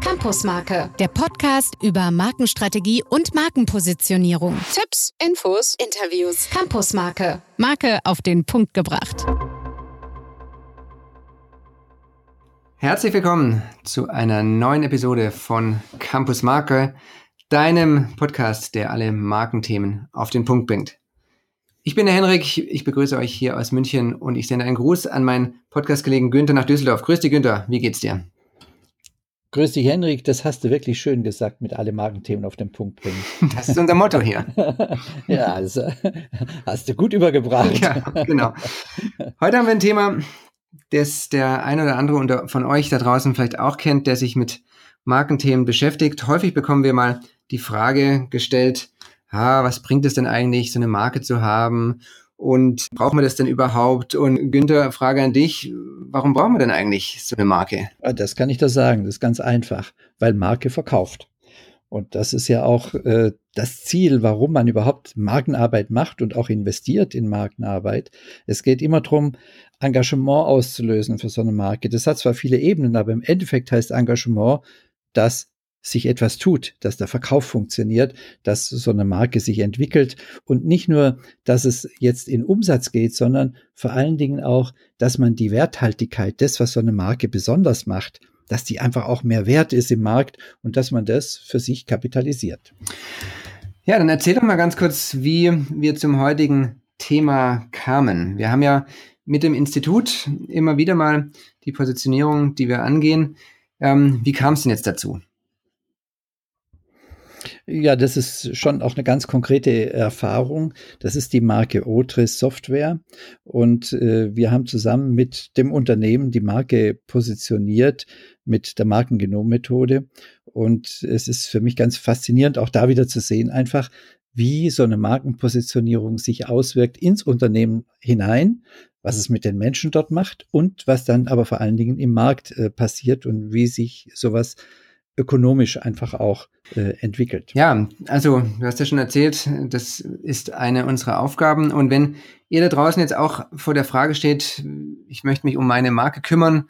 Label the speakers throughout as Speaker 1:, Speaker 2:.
Speaker 1: Campusmarke, der Podcast über Markenstrategie und Markenpositionierung. Tipps, Infos, Interviews. Campusmarke, Marke auf den Punkt gebracht.
Speaker 2: Herzlich willkommen zu einer neuen Episode von Campus Marke, deinem Podcast, der alle Markenthemen auf den Punkt bringt. Ich bin der Henrik, ich begrüße euch hier aus München und ich sende einen Gruß an meinen Podcast-Kollegen Günther nach Düsseldorf. Grüß dich, Günther, wie geht's dir?
Speaker 3: Grüß dich, Henrik, das hast du wirklich schön gesagt, mit alle Markenthemen auf den Punkt bringen.
Speaker 2: Das ist unser Motto hier.
Speaker 3: ja, also, hast du gut übergebracht.
Speaker 2: ja, genau. Heute haben wir ein Thema, das der ein oder andere unter, von euch da draußen vielleicht auch kennt, der sich mit Markenthemen beschäftigt. Häufig bekommen wir mal die Frage gestellt, ah, was bringt es denn eigentlich, so eine Marke zu haben? Und brauchen wir das denn überhaupt? Und Günther, Frage an dich, warum brauchen wir denn eigentlich so eine Marke?
Speaker 3: Ah, das kann ich da sagen, das ist ganz einfach, weil Marke verkauft. Und das ist ja auch äh, das Ziel, warum man überhaupt Markenarbeit macht und auch investiert in Markenarbeit. Es geht immer darum, Engagement auszulösen für so eine Marke. Das hat zwar viele Ebenen, aber im Endeffekt heißt Engagement, dass sich etwas tut, dass der Verkauf funktioniert, dass so eine Marke sich entwickelt und nicht nur, dass es jetzt in Umsatz geht, sondern vor allen Dingen auch, dass man die Werthaltigkeit des, was so eine Marke besonders macht, dass die einfach auch mehr wert ist im Markt und dass man das für sich kapitalisiert.
Speaker 2: Ja, dann erzähl doch mal ganz kurz, wie wir zum heutigen Thema kamen. Wir haben ja mit dem Institut immer wieder mal die Positionierung, die wir angehen. Ähm, wie kam es denn jetzt dazu?
Speaker 3: Ja, das ist schon auch eine ganz konkrete Erfahrung. Das ist die Marke Otris Software. Und äh, wir haben zusammen mit dem Unternehmen die Marke positioniert mit der Markengenommethode. Und es ist für mich ganz faszinierend, auch da wieder zu sehen, einfach, wie so eine Markenpositionierung sich auswirkt ins Unternehmen hinein, was es mit den Menschen dort macht und was dann aber vor allen Dingen im Markt äh, passiert und wie sich sowas ökonomisch einfach auch äh, entwickelt.
Speaker 2: Ja, also du hast ja schon erzählt, das ist eine unserer Aufgaben. Und wenn ihr da draußen jetzt auch vor der Frage steht, ich möchte mich um meine Marke kümmern,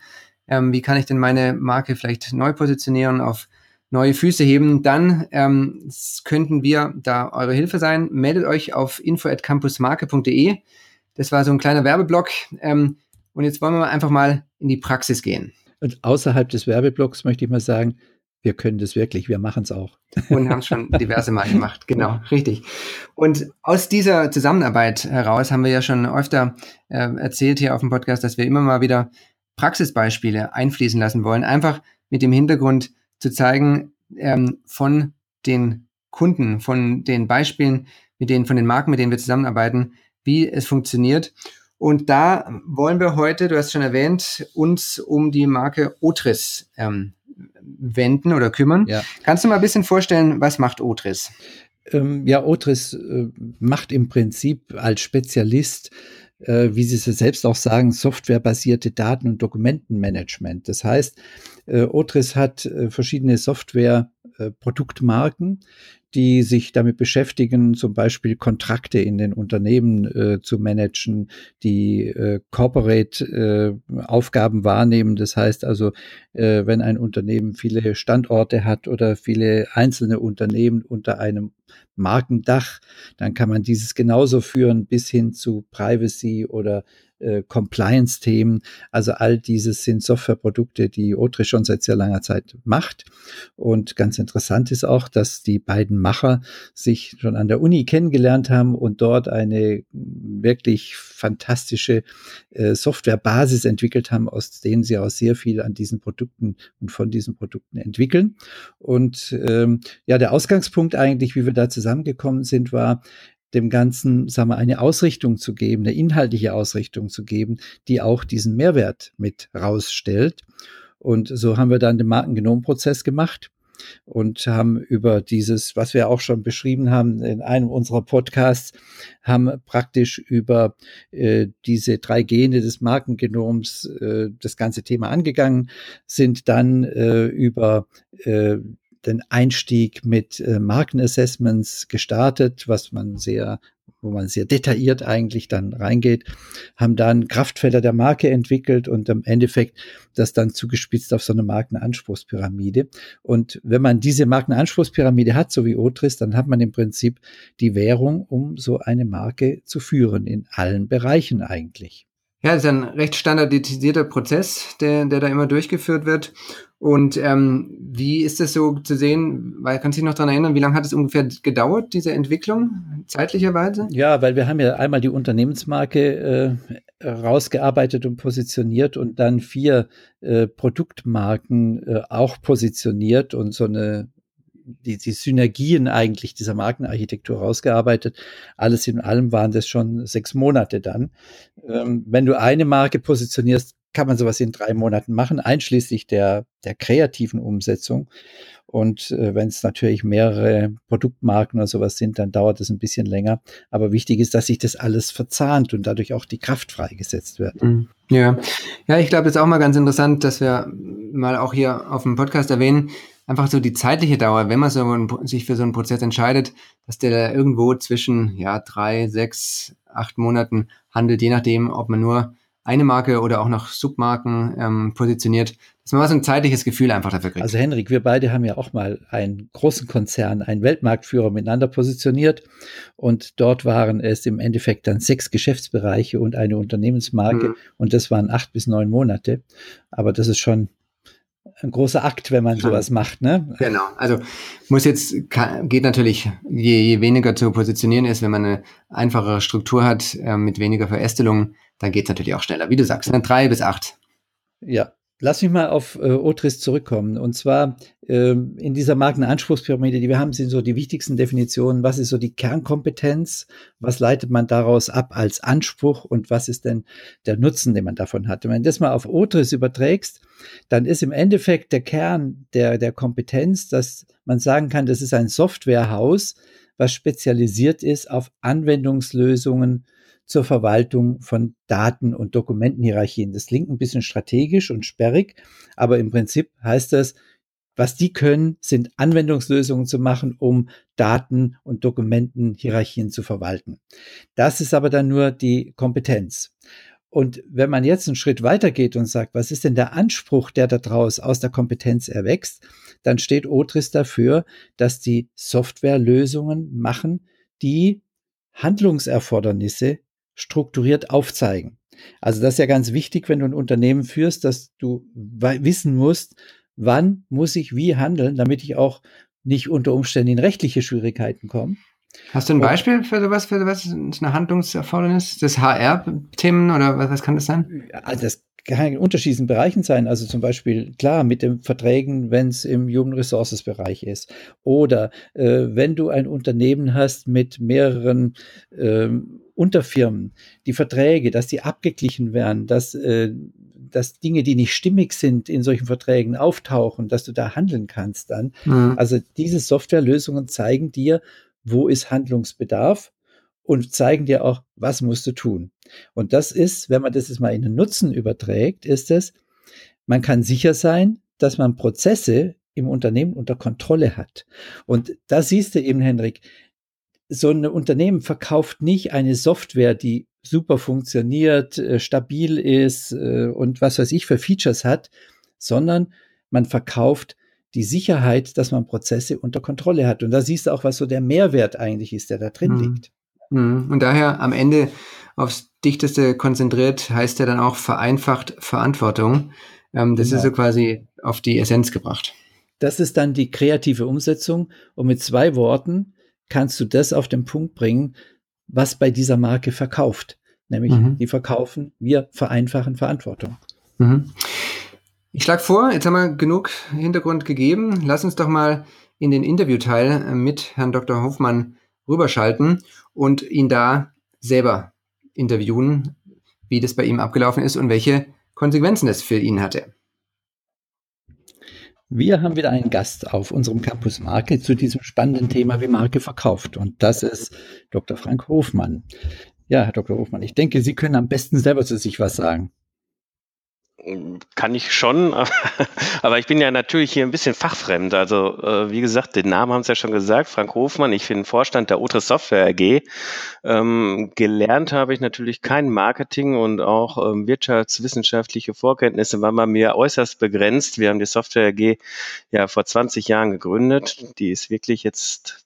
Speaker 2: ähm, wie kann ich denn meine Marke vielleicht neu positionieren, auf neue Füße heben, dann ähm, könnten wir da eure Hilfe sein. Meldet euch auf info@campusmarke.de. Das war so ein kleiner Werbeblock. Ähm, und jetzt wollen wir einfach mal in die Praxis gehen.
Speaker 3: Und außerhalb des Werbeblocks möchte ich mal sagen, wir können das wirklich, wir machen es auch.
Speaker 2: Und haben es schon diverse Mal gemacht, genau, richtig. Und aus dieser Zusammenarbeit heraus haben wir ja schon öfter äh, erzählt hier auf dem Podcast, dass wir immer mal wieder Praxisbeispiele einfließen lassen wollen, einfach mit dem Hintergrund zu zeigen, ähm, von den Kunden, von den Beispielen, mit denen, von den Marken, mit denen wir zusammenarbeiten, wie es funktioniert. Und da wollen wir heute, du hast schon erwähnt, uns um die Marke Otris ähm, wenden oder kümmern. Ja. Kannst du mal ein bisschen vorstellen, was macht Otris?
Speaker 3: Ähm, ja, Otris äh, macht im Prinzip als Spezialist äh, wie Sie es selbst auch sagen, softwarebasierte Daten- und Dokumentenmanagement. Das heißt, äh, Otris hat äh, verschiedene Software-Produktmarken, die sich damit beschäftigen, zum Beispiel Kontrakte in den Unternehmen äh, zu managen, die äh, Corporate-Aufgaben äh, wahrnehmen. Das heißt also, äh, wenn ein Unternehmen viele Standorte hat oder viele einzelne Unternehmen unter einem Markendach, dann kann man dieses genauso führen bis hin zu Privacy oder äh, Compliance-Themen. Also all dieses sind Softwareprodukte, die Otre schon seit sehr langer Zeit macht. Und ganz interessant ist auch, dass die beiden Macher sich schon an der Uni kennengelernt haben und dort eine wirklich fantastische äh, Softwarebasis entwickelt haben, aus denen sie auch sehr viel an diesen Produkten und von diesen Produkten entwickeln. Und ähm, ja, der Ausgangspunkt eigentlich, wie wir da zusammengekommen sind, war, dem Ganzen, sagen wir, eine Ausrichtung zu geben, eine inhaltliche Ausrichtung zu geben, die auch diesen Mehrwert mit rausstellt. Und so haben wir dann den Markengenomprozess gemacht und haben über dieses, was wir auch schon beschrieben haben in einem unserer Podcasts, haben praktisch über äh, diese drei Gene des Markengenoms äh, das ganze Thema angegangen, sind dann äh, über äh, den Einstieg mit äh, Markenassessments gestartet, was man sehr wo man sehr detailliert eigentlich dann reingeht, haben dann Kraftfelder der Marke entwickelt und im Endeffekt das dann zugespitzt auf so eine Markenanspruchspyramide. Und wenn man diese Markenanspruchspyramide hat, so wie Otris, dann hat man im Prinzip die Währung, um so eine Marke zu führen, in allen Bereichen eigentlich.
Speaker 2: Ja, ist ein recht standardisierter Prozess, der, der da immer durchgeführt wird. Und ähm, wie ist das so zu sehen? Weil kannst du dich noch daran erinnern, wie lange hat es ungefähr gedauert, diese Entwicklung, zeitlicherweise?
Speaker 3: Ja, weil wir haben ja einmal die Unternehmensmarke äh, rausgearbeitet und positioniert und dann vier äh, Produktmarken äh, auch positioniert und so eine die, die Synergien eigentlich dieser Markenarchitektur rausgearbeitet. Alles in allem waren das schon sechs Monate dann. Ähm, wenn du eine Marke positionierst, kann man sowas in drei Monaten machen, einschließlich der, der kreativen Umsetzung. Und äh, wenn es natürlich mehrere Produktmarken oder sowas sind, dann dauert es ein bisschen länger. Aber wichtig ist, dass sich das alles verzahnt und dadurch auch die Kraft freigesetzt wird. Mhm.
Speaker 2: Ja, ja, ich glaube, es ist auch mal ganz interessant, dass wir mal auch hier auf dem Podcast erwähnen, einfach so die zeitliche Dauer, wenn man so ein, sich für so einen Prozess entscheidet, dass der irgendwo zwischen ja drei, sechs, acht Monaten handelt, je nachdem, ob man nur eine Marke oder auch noch Submarken ähm, positioniert, dass man mal so ein zeitliches Gefühl einfach dafür kriegt.
Speaker 3: Also Henrik, wir beide haben ja auch mal einen großen Konzern, einen Weltmarktführer miteinander positioniert und dort waren es im Endeffekt dann sechs Geschäftsbereiche und eine Unternehmensmarke mhm. und das waren acht bis neun Monate. Aber das ist schon ein großer Akt, wenn man sowas macht, ne?
Speaker 2: Genau. Also muss jetzt geht natürlich, je, je weniger zu positionieren ist, wenn man eine einfachere Struktur hat äh, mit weniger Verästelungen, dann geht es natürlich auch schneller. Wie du sagst, ne? drei bis acht.
Speaker 3: Ja, Lass mich mal auf äh, Otris zurückkommen. Und zwar ähm, in dieser Markenanspruchspyramide, die wir haben, sind so die wichtigsten Definitionen. Was ist so die Kernkompetenz? Was leitet man daraus ab als Anspruch? Und was ist denn der Nutzen, den man davon hat? wenn du das mal auf Otris überträgst, dann ist im Endeffekt der Kern der, der Kompetenz, dass man sagen kann, das ist ein Softwarehaus, was spezialisiert ist auf Anwendungslösungen zur Verwaltung von Daten- und Dokumentenhierarchien. Das klingt ein bisschen strategisch und sperrig, aber im Prinzip heißt das, was die können, sind Anwendungslösungen zu machen, um Daten- und Dokumentenhierarchien zu verwalten. Das ist aber dann nur die Kompetenz. Und wenn man jetzt einen Schritt weitergeht und sagt, was ist denn der Anspruch, der daraus aus der Kompetenz erwächst, dann steht Otris dafür, dass die Softwarelösungen machen, die Handlungserfordernisse strukturiert aufzeigen. Also das ist ja ganz wichtig, wenn du ein Unternehmen führst, dass du wissen musst, wann muss ich wie handeln, damit ich auch nicht unter Umständen in rechtliche Schwierigkeiten komme.
Speaker 2: Hast du ein Beispiel für sowas, für was eine Handlungserfordernis? Das HR-Themen oder was, was kann das sein?
Speaker 3: Also das kann in unterschiedlichen Bereichen sein. Also zum Beispiel, klar, mit den Verträgen, wenn es im Human Resources Bereich ist. Oder äh, wenn du ein Unternehmen hast mit mehreren ähm, Unterfirmen, die Verträge, dass die abgeglichen werden, dass, äh, dass Dinge, die nicht stimmig sind, in solchen Verträgen auftauchen, dass du da handeln kannst dann. Mhm. Also diese Softwarelösungen zeigen dir, wo ist Handlungsbedarf und zeigen dir auch, was musst du tun. Und das ist, wenn man das jetzt mal in den Nutzen überträgt, ist es, man kann sicher sein, dass man Prozesse im Unternehmen unter Kontrolle hat. Und da siehst du eben, Henrik, so ein Unternehmen verkauft nicht eine Software, die super funktioniert, äh, stabil ist äh, und was weiß ich für Features hat, sondern man verkauft die Sicherheit, dass man Prozesse unter Kontrolle hat. Und da siehst du auch, was so der Mehrwert eigentlich ist, der da drin mhm. liegt.
Speaker 2: Mhm. Und daher am Ende aufs Dichteste konzentriert, heißt ja dann auch vereinfacht Verantwortung. Ähm, das genau. ist so quasi auf die Essenz gebracht.
Speaker 3: Das ist dann die kreative Umsetzung. Und mit zwei Worten, kannst du das auf den Punkt bringen, was bei dieser Marke verkauft. Nämlich, mhm. die verkaufen, wir vereinfachen Verantwortung. Mhm.
Speaker 2: Ich schlage vor, jetzt haben wir genug Hintergrund gegeben. Lass uns doch mal in den Interviewteil äh, mit Herrn Dr. Hofmann rüberschalten und ihn da selber interviewen, wie das bei ihm abgelaufen ist und welche Konsequenzen das für ihn hatte.
Speaker 3: Wir haben wieder einen Gast auf unserem Campus Marke zu diesem spannenden Thema, wie Marke verkauft. Und das ist Dr. Frank Hofmann. Ja, Herr Dr. Hofmann, ich denke, Sie können am besten selber zu sich was sagen.
Speaker 4: Kann ich schon, aber ich bin ja natürlich hier ein bisschen fachfremd. Also äh, wie gesagt, den Namen haben Sie ja schon gesagt, Frank Hofmann. Ich bin Vorstand der Otre Software AG. Ähm, gelernt habe ich natürlich kein Marketing und auch ähm, wirtschaftswissenschaftliche Vorkenntnisse waren bei mir äußerst begrenzt. Wir haben die Software AG ja vor 20 Jahren gegründet. Die ist wirklich jetzt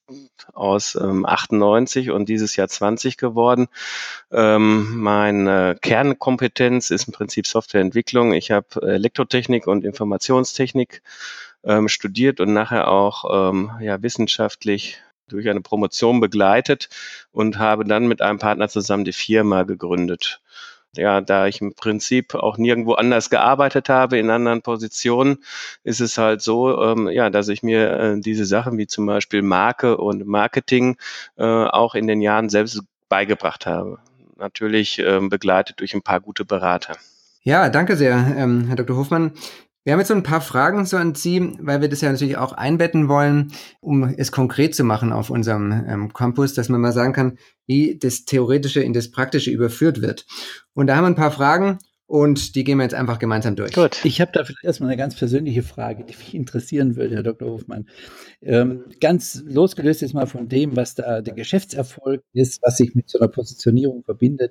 Speaker 4: aus ähm, 98 und dieses Jahr 20 geworden. Ähm, meine Kernkompetenz ist im Prinzip Softwareentwicklung. Ich habe Elektrotechnik und Informationstechnik ähm, studiert und nachher auch ähm, ja, wissenschaftlich durch eine Promotion begleitet und habe dann mit einem Partner zusammen die Firma gegründet ja, da ich im Prinzip auch nirgendwo anders gearbeitet habe in anderen Positionen, ist es halt so, ähm, ja, dass ich mir äh, diese Sachen wie zum Beispiel Marke und Marketing äh, auch in den Jahren selbst beigebracht habe. Natürlich ähm, begleitet durch ein paar gute Berater.
Speaker 2: Ja, danke sehr, ähm, Herr Dr. Hofmann. Wir haben jetzt so ein paar Fragen so an Sie, weil wir das ja natürlich auch einbetten wollen, um es konkret zu machen auf unserem ähm, Campus, dass man mal sagen kann, wie das Theoretische in das Praktische überführt wird. Und da haben wir ein paar Fragen und die gehen wir jetzt einfach gemeinsam durch.
Speaker 3: Gut. Ich habe da vielleicht erstmal eine ganz persönliche Frage, die mich interessieren würde, Herr Dr. Hofmann. Ähm, ganz losgelöst jetzt mal von dem, was da der Geschäftserfolg ist, was sich mit so einer Positionierung verbindet.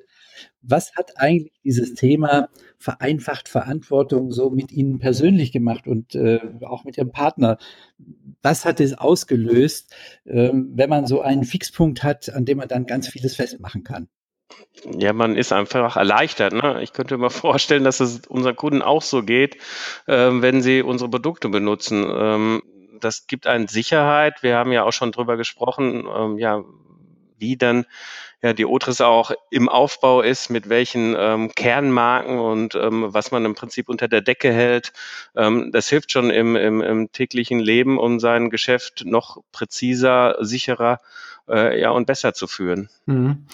Speaker 3: Was hat eigentlich dieses Thema vereinfacht Verantwortung so mit Ihnen persönlich gemacht und äh, auch mit Ihrem Partner? Was hat es ausgelöst, äh, wenn man so einen Fixpunkt hat, an dem man dann ganz vieles festmachen kann?
Speaker 4: Ja, man ist einfach erleichtert. Ne? Ich könnte mir vorstellen, dass es unseren Kunden auch so geht, äh, wenn sie unsere Produkte benutzen. Ähm, das gibt einen Sicherheit. Wir haben ja auch schon drüber gesprochen, ähm, ja, wie dann ja, die Otris auch im Aufbau ist, mit welchen ähm, Kernmarken und ähm, was man im Prinzip unter der Decke hält. Ähm, das hilft schon im, im, im täglichen Leben, um sein Geschäft noch präziser, sicherer äh, ja, und besser zu führen. Mhm.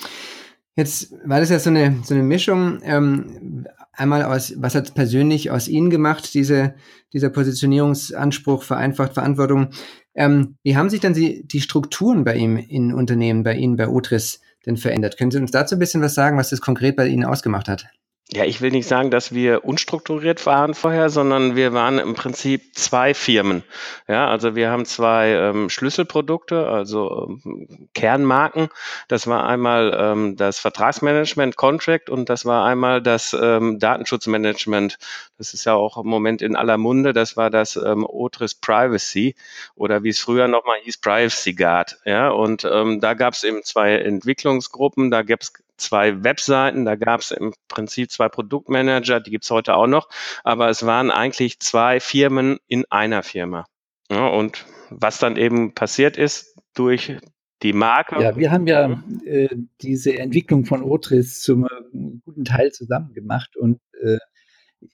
Speaker 2: Jetzt war das ja so eine, so eine Mischung. Ähm, einmal aus, was hat persönlich aus Ihnen gemacht, diese, dieser Positionierungsanspruch, vereinfacht Verantwortung. Ähm, wie haben sich dann die, die Strukturen bei ihm in Unternehmen, bei Ihnen, bei Utris denn verändert? Können Sie uns dazu ein bisschen was sagen, was das konkret bei Ihnen ausgemacht hat?
Speaker 4: Ja, ich will nicht sagen, dass wir unstrukturiert waren vorher, sondern wir waren im Prinzip zwei Firmen. Ja, also wir haben zwei ähm, Schlüsselprodukte, also ähm, Kernmarken. Das war einmal ähm, das Vertragsmanagement Contract und das war einmal das ähm, Datenschutzmanagement. Das ist ja auch im Moment in aller Munde. Das war das ähm, Otris Privacy oder wie es früher nochmal hieß, Privacy Guard. Ja, und ähm, da gab es eben zwei Entwicklungsgruppen. Da gab es zwei Webseiten, da gab es im Prinzip zwei Produktmanager, die gibt es heute auch noch, aber es waren eigentlich zwei Firmen in einer Firma. Ja, und was dann eben passiert ist durch die Marke.
Speaker 3: Ja, wir haben ja äh, diese Entwicklung von Otris zum äh, guten Teil zusammen gemacht und äh,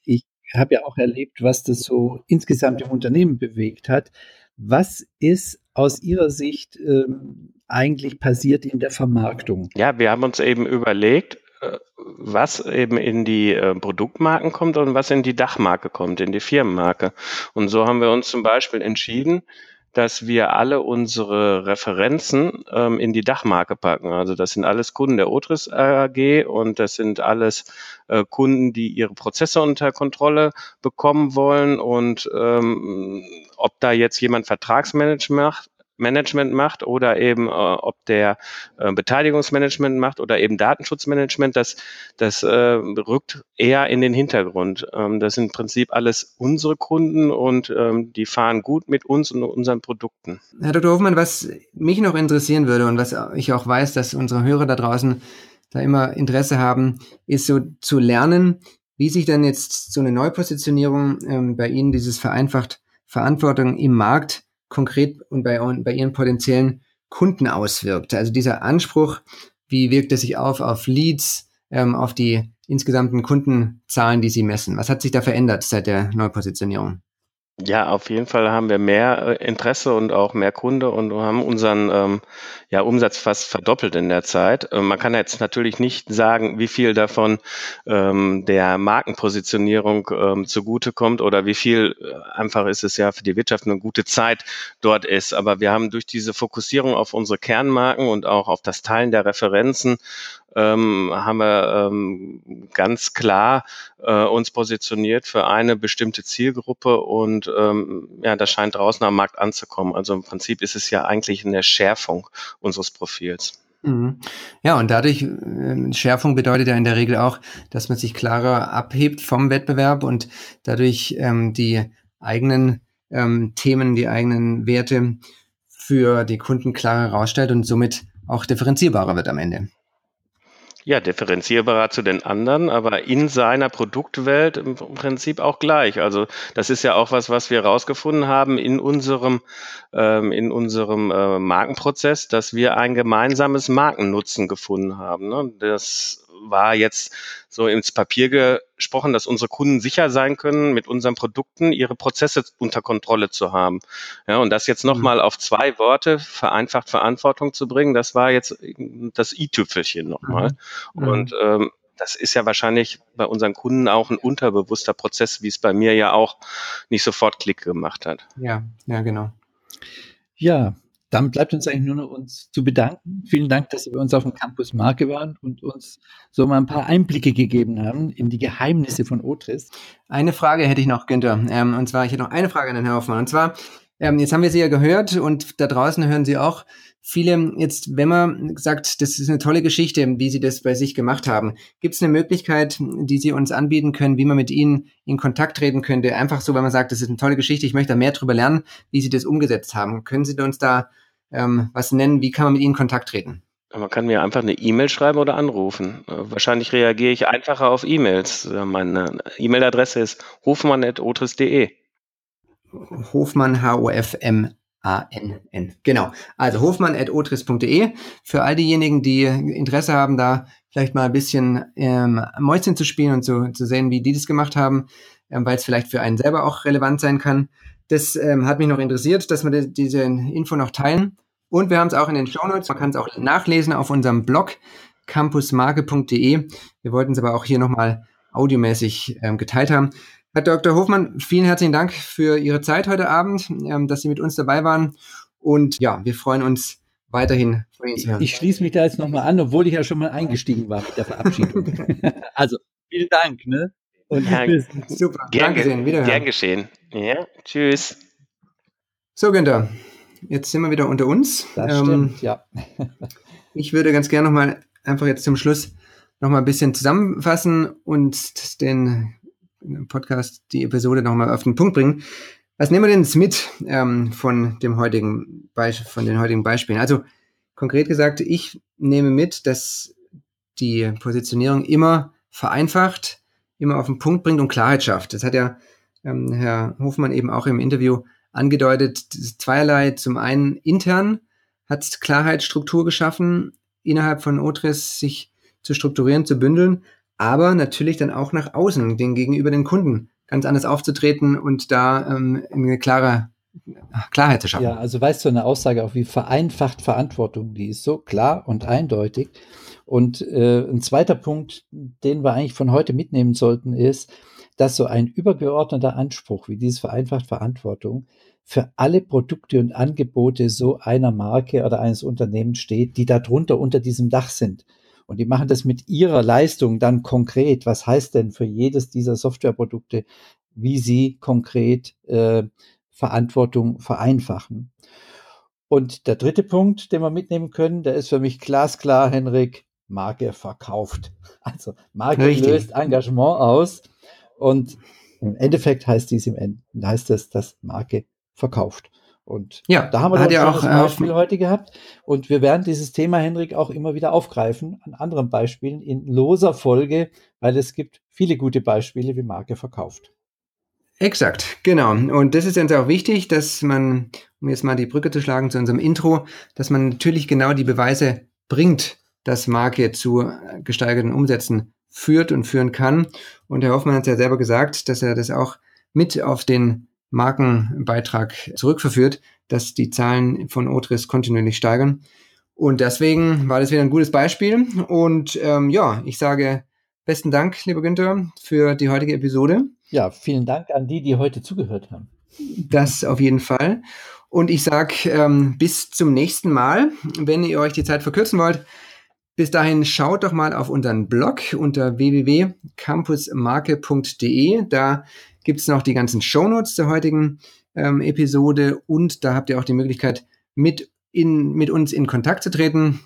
Speaker 3: ich habe ja auch erlebt, was das so insgesamt im Unternehmen bewegt hat. Was ist aus Ihrer Sicht ähm, eigentlich passiert in der Vermarktung?
Speaker 4: Ja, wir haben uns eben überlegt, äh, was eben in die äh, Produktmarken kommt und was in die Dachmarke kommt, in die Firmenmarke. Und so haben wir uns zum Beispiel entschieden, dass wir alle unsere Referenzen ähm, in die Dachmarke packen. Also das sind alles Kunden der Otris AG und das sind alles äh, Kunden, die ihre Prozesse unter Kontrolle bekommen wollen. Und ähm, ob da jetzt jemand Vertragsmanagement macht, Management macht oder eben äh, ob der äh, Beteiligungsmanagement macht oder eben Datenschutzmanagement, das, das äh, rückt eher in den Hintergrund. Ähm, das sind im Prinzip alles unsere Kunden und ähm, die fahren gut mit uns und unseren Produkten.
Speaker 2: Herr Dr. Hofmann, was mich noch interessieren würde und was ich auch weiß, dass unsere Hörer da draußen da immer Interesse haben, ist so zu lernen, wie sich dann jetzt so eine Neupositionierung ähm, bei Ihnen, dieses vereinfacht Verantwortung im Markt konkret und bei, bei Ihren potenziellen Kunden auswirkt. Also dieser Anspruch, wie wirkt er sich auf, auf Leads, ähm, auf die insgesamten Kundenzahlen, die Sie messen? Was hat sich da verändert seit der Neupositionierung?
Speaker 4: Ja, auf jeden Fall haben wir mehr äh, Interesse und auch mehr Kunde und haben unseren ähm, ja, Umsatz fast verdoppelt in der Zeit. Ähm, man kann jetzt natürlich nicht sagen, wie viel davon ähm, der Markenpositionierung ähm, zugutekommt oder wie viel äh, einfach ist es ja für die Wirtschaft eine gute Zeit dort ist. Aber wir haben durch diese Fokussierung auf unsere Kernmarken und auch auf das Teilen der Referenzen ähm, haben wir ähm, ganz klar äh, uns positioniert für eine bestimmte Zielgruppe und ähm, ja, das scheint draußen am Markt anzukommen. Also im Prinzip ist es ja eigentlich eine Schärfung unseres Profils.
Speaker 2: Mhm. Ja, und dadurch, äh, Schärfung bedeutet ja in der Regel auch, dass man sich klarer abhebt vom Wettbewerb und dadurch ähm, die eigenen ähm, Themen, die eigenen Werte für die Kunden klarer herausstellt und somit auch differenzierbarer wird am Ende.
Speaker 4: Ja, differenzierbarer zu den anderen, aber in seiner Produktwelt im Prinzip auch gleich. Also das ist ja auch was, was wir herausgefunden haben in unserem, ähm, in unserem äh, Markenprozess, dass wir ein gemeinsames Markennutzen gefunden haben. Ne? Das war jetzt so ins Papier gesprochen, dass unsere Kunden sicher sein können, mit unseren Produkten ihre Prozesse unter Kontrolle zu haben. Ja, und das jetzt nochmal mhm. auf zwei Worte vereinfacht Verantwortung zu bringen, das war jetzt das i-Tüpfelchen nochmal. Mhm. mhm. Und ähm, das ist ja wahrscheinlich bei unseren Kunden auch ein unterbewusster Prozess, wie es bei mir ja auch nicht sofort Klick gemacht hat.
Speaker 2: Ja, ja, genau.
Speaker 3: Ja, dann bleibt uns eigentlich nur noch uns zu bedanken. Vielen Dank, dass Sie bei uns auf dem Campus Marke waren und uns so mal ein paar Einblicke gegeben haben in die Geheimnisse von Otris.
Speaker 2: Eine Frage hätte ich noch, Günther. Ähm, und zwar, ich hätte noch eine Frage an den Herrn Hoffmann. Und zwar, ähm, jetzt haben wir Sie ja gehört und da draußen hören Sie auch viele, jetzt, wenn man sagt, das ist eine tolle Geschichte, wie Sie das bei sich gemacht haben, gibt es eine Möglichkeit, die Sie uns anbieten können, wie man mit Ihnen in Kontakt treten könnte? Einfach so, wenn man sagt, das ist eine tolle Geschichte, ich möchte da mehr drüber lernen, wie Sie das umgesetzt haben. Können Sie uns da ähm, was nennen? Wie kann man mit Ihnen in Kontakt treten?
Speaker 4: Man kann mir einfach eine E-Mail schreiben oder anrufen. Wahrscheinlich reagiere ich einfacher auf E-Mails. Meine E-Mail-Adresse ist hofmann.otris.de.
Speaker 2: Hofmann, H-O-F-M A-N-N. Genau. Also hofmann.otris.de. Für all diejenigen, die Interesse haben, da vielleicht mal ein bisschen ähm, Mäuschen zu spielen und zu, zu sehen, wie die das gemacht haben, ähm, weil es vielleicht für einen selber auch relevant sein kann. Das ähm, hat mich noch interessiert, dass wir die, diese Info noch teilen. Und wir haben es auch in den Show Notes. Man kann es auch nachlesen auf unserem Blog campusmarke.de. Wir wollten es aber auch hier nochmal audiomäßig ähm, geteilt haben. Herr Dr. Hofmann, vielen herzlichen Dank für Ihre Zeit heute Abend, ähm, dass Sie mit uns dabei waren. Und ja, wir freuen uns weiterhin
Speaker 3: von Ihnen zu hören. Ich schließe mich da jetzt nochmal an, obwohl ich ja schon mal eingestiegen war mit der Verabschiedung. also, vielen Dank. Ne?
Speaker 4: Und ja, super. Gern, Danke gern geschehen. Ja, tschüss.
Speaker 2: So, Günther, jetzt sind wir wieder unter uns.
Speaker 3: Das ähm, stimmt, ja.
Speaker 2: ich würde ganz gerne nochmal einfach jetzt zum Schluss nochmal ein bisschen zusammenfassen und den Podcast die Episode nochmal auf den Punkt bringen. Was nehmen wir denn jetzt mit ähm, von dem heutigen von den heutigen Beispielen? Also konkret gesagt, ich nehme mit, dass die Positionierung immer vereinfacht, immer auf den Punkt bringt und Klarheit schafft. Das hat ja ähm, Herr Hofmann eben auch im Interview angedeutet. Zweierlei. Zum einen intern hat Klarheit Struktur geschaffen, innerhalb von Otris sich zu strukturieren, zu bündeln aber natürlich dann auch nach außen, den gegenüber den Kunden ganz anders aufzutreten und da ähm, eine klare Klarheit zu schaffen.
Speaker 3: Ja, also weißt du, eine Aussage auch wie vereinfacht Verantwortung, die ist so klar und eindeutig. Und äh, ein zweiter Punkt, den wir eigentlich von heute mitnehmen sollten, ist, dass so ein übergeordneter Anspruch wie dieses vereinfacht Verantwortung für alle Produkte und Angebote so einer Marke oder eines Unternehmens steht, die darunter unter diesem Dach sind. Und die machen das mit ihrer Leistung dann konkret. Was heißt denn für jedes dieser Softwareprodukte, wie sie konkret äh, Verantwortung vereinfachen? Und der dritte Punkt, den wir mitnehmen können, der ist für mich glasklar, Henrik, Marke verkauft. Also Marke Richtig. löst Engagement aus und im Endeffekt heißt dies im Ende, heißt es, dass Marke verkauft. Und ja, da haben wir ja auch ein Beispiel heute gehabt. Und wir werden dieses Thema, Henrik, auch immer wieder aufgreifen an anderen Beispielen in loser Folge, weil es gibt viele gute Beispiele, wie Marke verkauft.
Speaker 2: Exakt, genau. Und das ist uns auch wichtig, dass man, um jetzt mal die Brücke zu schlagen zu unserem Intro, dass man natürlich genau die Beweise bringt, dass Marke zu gesteigerten Umsätzen führt und führen kann. Und Herr Hoffmann hat ja selber gesagt, dass er das auch mit auf den Markenbeitrag zurückverführt, dass die Zahlen von Otris kontinuierlich steigern. Und deswegen war das wieder ein gutes Beispiel. Und ähm, ja, ich sage besten Dank, lieber Günther, für die heutige Episode.
Speaker 3: Ja, vielen Dank an die, die heute zugehört haben.
Speaker 2: Das auf jeden Fall. Und ich sage ähm, bis zum nächsten Mal. Wenn ihr euch die Zeit verkürzen wollt, Bis dahin schaut doch mal auf unseren Blog unter www.campusmarke.de. Da gibt es noch die ganzen Shownotes der heutigen ähm, Episode und da habt ihr auch die Möglichkeit, mit, in, mit uns in Kontakt zu treten.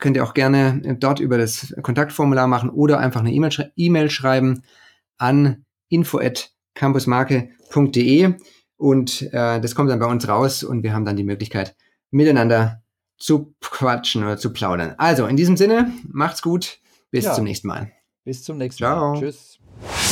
Speaker 2: Könnt ihr auch gerne dort über das Kontaktformular machen oder einfach eine E-Mail schrei e schreiben an info@campusmarke.de und äh, das kommt dann bei uns raus und wir haben dann die Möglichkeit, miteinander zu quatschen oder zu plaudern. Also, in diesem Sinne, macht's gut. Bis ja. zum nächsten Mal.
Speaker 3: Bis zum nächsten Ciao. Mal. Tschüss.